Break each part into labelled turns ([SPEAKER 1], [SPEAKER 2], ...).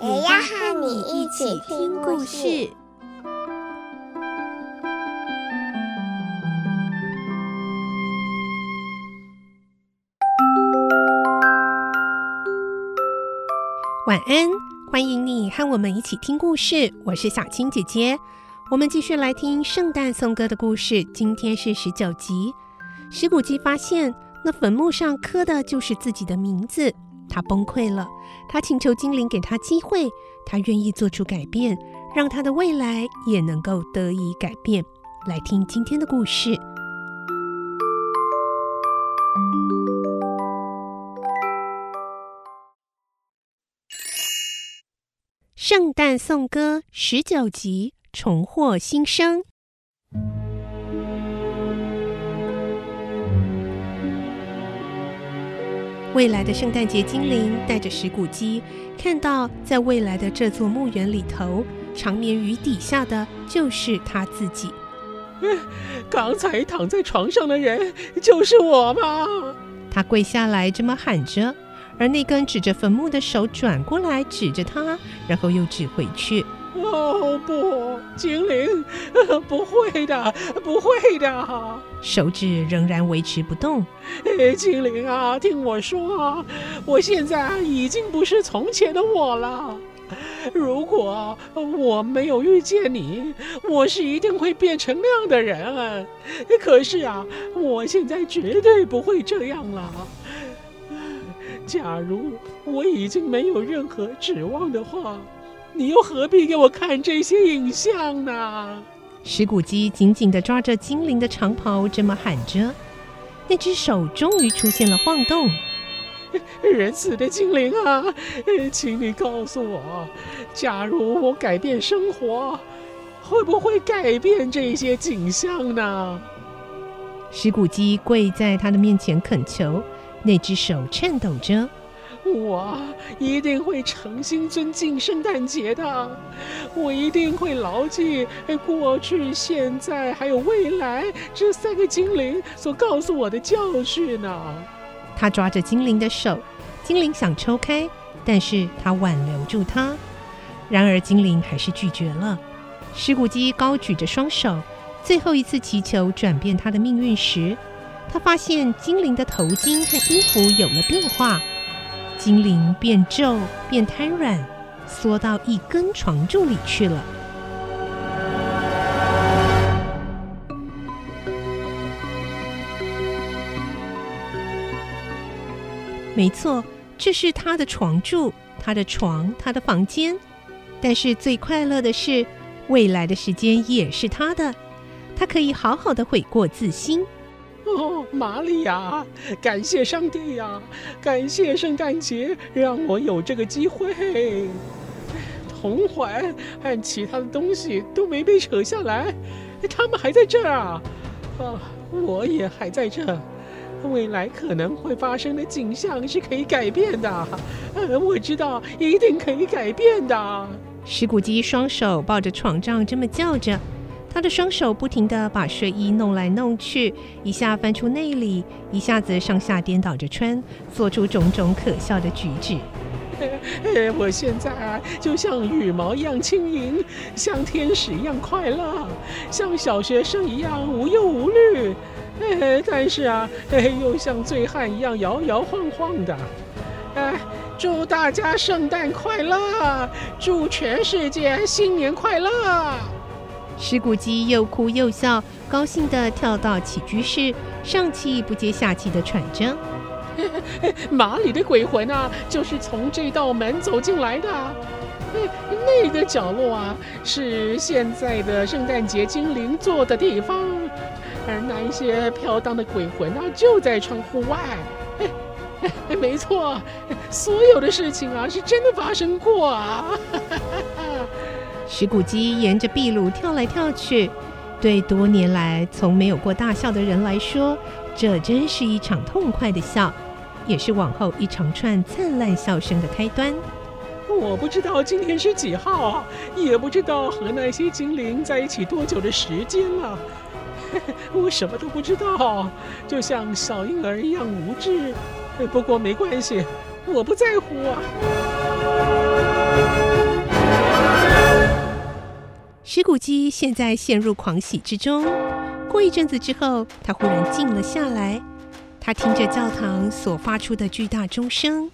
[SPEAKER 1] 也要和你一起听故事。
[SPEAKER 2] 晚安，欢迎你和我们一起听故事。我是小青姐姐，我们继续来听圣诞颂歌的故事。今天是十九集。史古基发现那坟墓上刻的就是自己的名字，他崩溃了。他请求精灵给他机会，他愿意做出改变，让他的未来也能够得以改变。来听今天的故事。圣诞颂歌十九集，重获新生。未来的圣诞节精灵带着石鼓机，看到在未来的这座墓园里头，长眠于底下的就是他自己。
[SPEAKER 3] 刚才躺在床上的人就是我吗？
[SPEAKER 2] 他跪下来这么喊着。而那根指着坟墓的手转过来指着他，然后又指回去。
[SPEAKER 3] 哦不，精灵，不会的，不会的。
[SPEAKER 2] 手指仍然维持不动。
[SPEAKER 3] 哎，精灵啊，听我说，我现在已经不是从前的我了。如果我没有遇见你，我是一定会变成那样的人。可是啊，我现在绝对不会这样了。假如我已经没有任何指望的话，你又何必给我看这些影像呢？
[SPEAKER 2] 石骨鸡紧紧地抓着精灵的长袍，这么喊着。那只手终于出现了晃动。
[SPEAKER 3] 仁慈的精灵啊，请你告诉我，假如我改变生活，会不会改变这些景象呢？
[SPEAKER 2] 石骨鸡跪在他的面前恳求。那只手颤抖着，
[SPEAKER 3] 我一定会诚心尊敬圣诞节的，我一定会牢记过去、现在还有未来这三个精灵所告诉我的教训呢。
[SPEAKER 2] 他抓着精灵的手，精灵想抽开，但是他挽留住他。然而精灵还是拒绝了。史古基高举着双手，最后一次祈求转变他的命运时。他发现精灵的头巾和衣服有了变化，精灵变皱、变瘫软，缩到一根床柱里去了。没错，这是他的床柱，他的床，他的房间。但是最快乐的是，未来的时间也是他的，他可以好好的悔过自新。
[SPEAKER 3] 哦，玛利亚，感谢上帝呀！感谢圣诞节，让我有这个机会。铜环和其他的东西都没被扯下来，他们还在这儿啊！啊，我也还在这。未来可能会发生的景象是可以改变的，呃我知道一定可以改变的。
[SPEAKER 2] 史古基双手抱着床帐，这么叫着。他的双手不停地把睡衣弄来弄去，一下翻出内里，一下子上下颠倒着穿，做出种种可笑的举止。
[SPEAKER 3] 我现在，就像羽毛一样轻盈，像天使一样快乐，像小学生一样无忧无虑。但是啊，又像醉汉一样摇摇晃晃的。祝大家圣诞快乐！祝全世界新年快乐！
[SPEAKER 2] 史古基又哭又笑，高兴地跳到起居室，上气不接下气地喘着。
[SPEAKER 3] 马里的鬼魂啊，就是从这道门走进来的。那个角落啊，是现在的圣诞节精灵坐的地方，而那一些飘荡的鬼魂啊，就在窗户外。哎，没错，所有的事情啊，是真的发生过啊！
[SPEAKER 2] 石骨鸡沿着壁炉跳来跳去，对多年来从没有过大笑的人来说，这真是一场痛快的笑，也是往后一长串灿烂笑声的开端。
[SPEAKER 3] 我不知道今天是几号，也不知道和那些精灵在一起多久的时间了，我什么都不知道，就像小婴儿一样无知。不过没关系，我不在乎啊。
[SPEAKER 2] 石谷鸡现在陷入狂喜之中。过一阵子之后，他忽然静了下来。他听着教堂所发出的巨大钟声，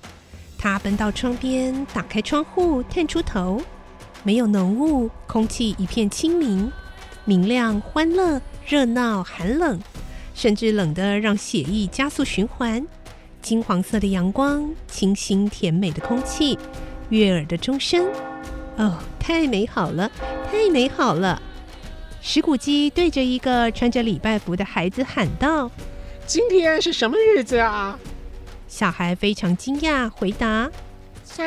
[SPEAKER 2] 他奔到窗边，打开窗户，探出头。没有浓雾，空气一片清明，明亮、欢乐、热闹、寒冷，甚至冷得让血液加速循环。金黄色的阳光，清新甜美的空气，悦耳的钟声，哦，太美好了，太美好了！石骨鸡对着一个穿着礼拜服的孩子喊道：“
[SPEAKER 3] 今天是什么日子啊？”
[SPEAKER 2] 小孩非常惊讶，回答：“
[SPEAKER 1] 啥？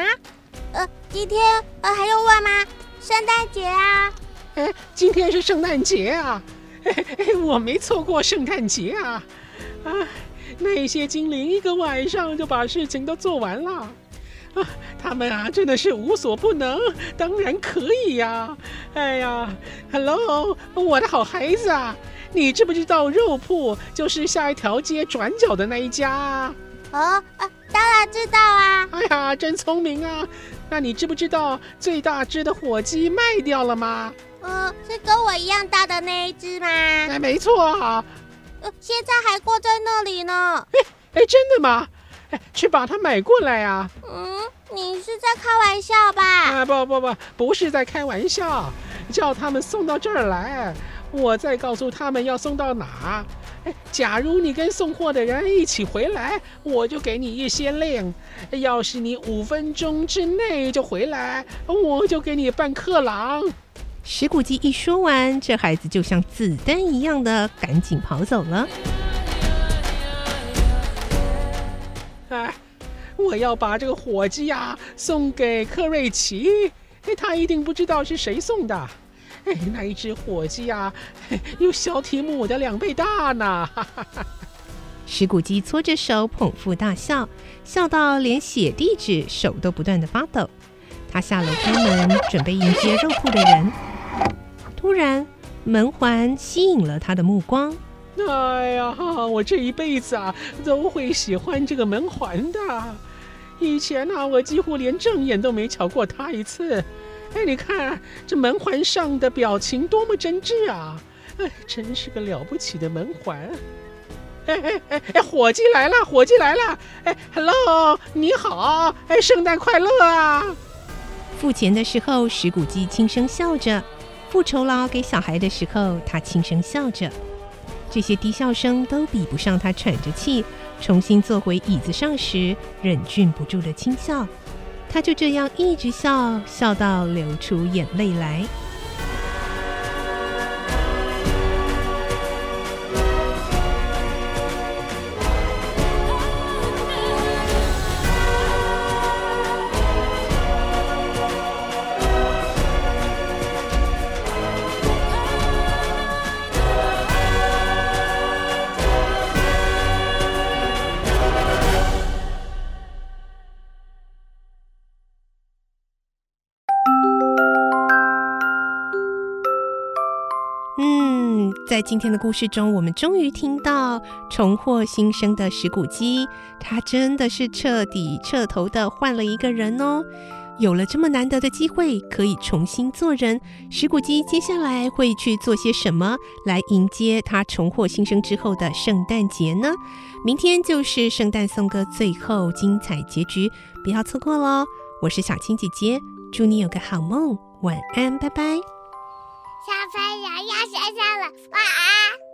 [SPEAKER 1] 呃，今天呃还用问吗？圣诞节啊！
[SPEAKER 3] 哎，今天是圣诞节啊！哎哎，我没错过圣诞节啊！啊。”那些精灵一个晚上就把事情都做完了，啊，他们啊真的是无所不能，当然可以呀，啊！哎呀，Hello，我的好孩子啊，你知不知道肉铺就是下一条街转角的那一家啊？
[SPEAKER 1] 哦，啊，当然知道啊！
[SPEAKER 3] 哎呀，真聪明啊！那你知不知道最大只的火鸡卖掉了吗？
[SPEAKER 1] 呃，是跟我一样大的那一只吗？
[SPEAKER 3] 哎，没错啊。
[SPEAKER 1] 现在还挂在那里呢。
[SPEAKER 3] 哎哎，真的吗？哎，去把它买过来啊。
[SPEAKER 1] 嗯，你是在开玩笑吧？
[SPEAKER 3] 啊，不不不，不是在开玩笑，叫他们送到这儿来，我再告诉他们要送到哪。哎，假如你跟送货的人一起回来，我就给你一些令；要是你五分钟之内就回来，我就给你办克朗。
[SPEAKER 2] 石骨鸡一说完，这孩子就像子弹一样的赶紧跑走了。
[SPEAKER 3] 我要把这个火鸡呀送给克瑞奇，哎，他一定不知道是谁送的。哎，那一只火鸡呀，有小提姆的两倍大呢。哈哈哈。
[SPEAKER 2] 石骨鸡搓着手捧腹大笑，笑到连写地址手都不断的发抖。他下楼开门，准备迎接肉铺的人。突然，门环吸引了他的目光。
[SPEAKER 3] 哎呀，我这一辈子啊，都会喜欢这个门环的。以前呢、我几乎连正眼都没瞧过他一次。哎，你看这门环上的表情多么真挚啊！哎，真是个了不起的门环。哎哎哎哎，伙计来了，伙计来了！哎，Hello，你好！哎，圣诞快乐啊！
[SPEAKER 2] 付钱的时候，石骨鸡轻声笑着。付酬劳给小孩的时候，他轻声笑着。这些低笑声都比不上他喘着气重新坐回椅子上时忍俊不住的轻笑。他就这样一直笑，笑到流出眼泪来。在今天的故事中，我们终于听到重获新生的石骨鸡，他真的是彻底彻头的换了一个人哦。有了这么难得的机会，可以重新做人，石骨鸡接下来会去做些什么来迎接他重获新生之后的圣诞节呢？明天就是圣诞颂歌最后精彩结局，不要错过喽！我是小青姐姐，祝你有个好梦，晚安，拜拜。
[SPEAKER 1] 小朋友要睡觉了，晚安。